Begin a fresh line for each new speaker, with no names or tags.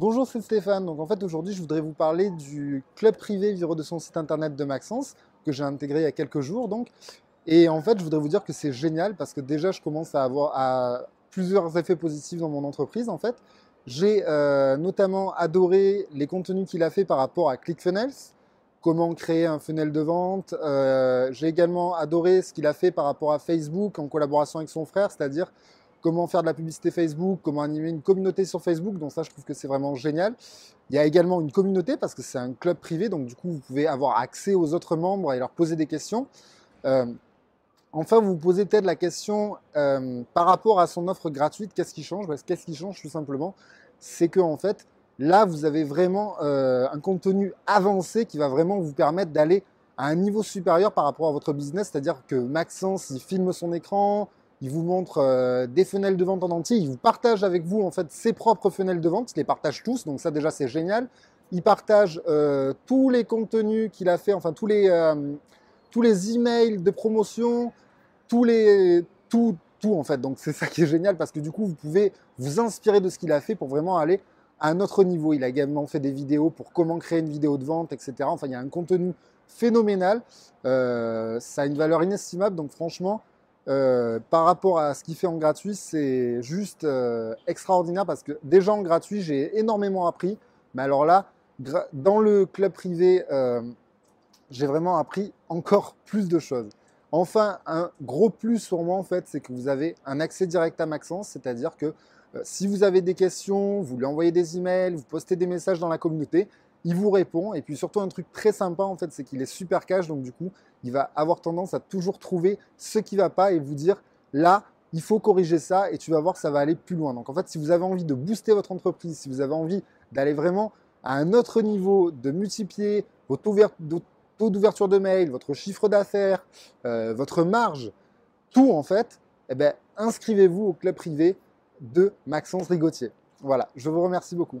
Bonjour, c'est Stéphane. Donc en fait aujourd'hui je voudrais vous parler du club privé Viro de son site internet de Maxence que j'ai intégré il y a quelques jours donc. Et en fait je voudrais vous dire que c'est génial parce que déjà je commence à avoir plusieurs effets positifs dans mon entreprise en fait. J'ai euh, notamment adoré les contenus qu'il a fait par rapport à ClickFunnels, comment créer un funnel de vente. Euh, j'ai également adoré ce qu'il a fait par rapport à Facebook en collaboration avec son frère, c'est-à-dire comment faire de la publicité Facebook, comment animer une communauté sur Facebook. Donc ça, je trouve que c'est vraiment génial. Il y a également une communauté parce que c'est un club privé, donc du coup, vous pouvez avoir accès aux autres membres et leur poser des questions. Euh, enfin, vous vous posez peut-être la question euh, par rapport à son offre gratuite, qu'est-ce qui change? Qu'est-ce qui change tout simplement? C'est que en fait, là, vous avez vraiment euh, un contenu avancé qui va vraiment vous permettre d'aller à un niveau supérieur par rapport à votre business, c'est-à-dire que Maxence, il filme son écran, il vous montre euh, des fenêtres de vente en entier, il vous partage avec vous en fait ses propres fenêtres de vente, il les partage tous, donc ça déjà c'est génial. Il partage euh, tous les contenus qu'il a fait, enfin tous les, euh, tous les emails de promotion, tous les, tout, tout en fait. Donc c'est ça qui est génial parce que du coup vous pouvez vous inspirer de ce qu'il a fait pour vraiment aller à un autre niveau. Il a également fait des vidéos pour comment créer une vidéo de vente, etc. Enfin il y a un contenu phénoménal, ça a une valeur inestimable, donc franchement euh, par rapport à ce qu'il fait en gratuit, c'est juste euh, extraordinaire parce que déjà en gratuit, j'ai énormément appris. Mais alors là, dans le club privé, euh, j'ai vraiment appris encore plus de choses. Enfin, un gros plus pour moi, en fait, c'est que vous avez un accès direct à Maxence, c'est-à-dire que si vous avez des questions, vous lui envoyez des emails, vous postez des messages dans la communauté, il vous répond. Et puis surtout, un truc très sympa, en fait, c'est qu'il est super cash. Donc, du coup, il va avoir tendance à toujours trouver ce qui ne va pas et vous dire là, il faut corriger ça et tu vas voir, ça va aller plus loin. Donc, en fait, si vous avez envie de booster votre entreprise, si vous avez envie d'aller vraiment à un autre niveau, de multiplier votre taux d'ouverture de mail, votre chiffre d'affaires, euh, votre marge, tout en fait, eh ben, inscrivez-vous au club privé de Maxence Rigotier. Voilà, je vous remercie beaucoup.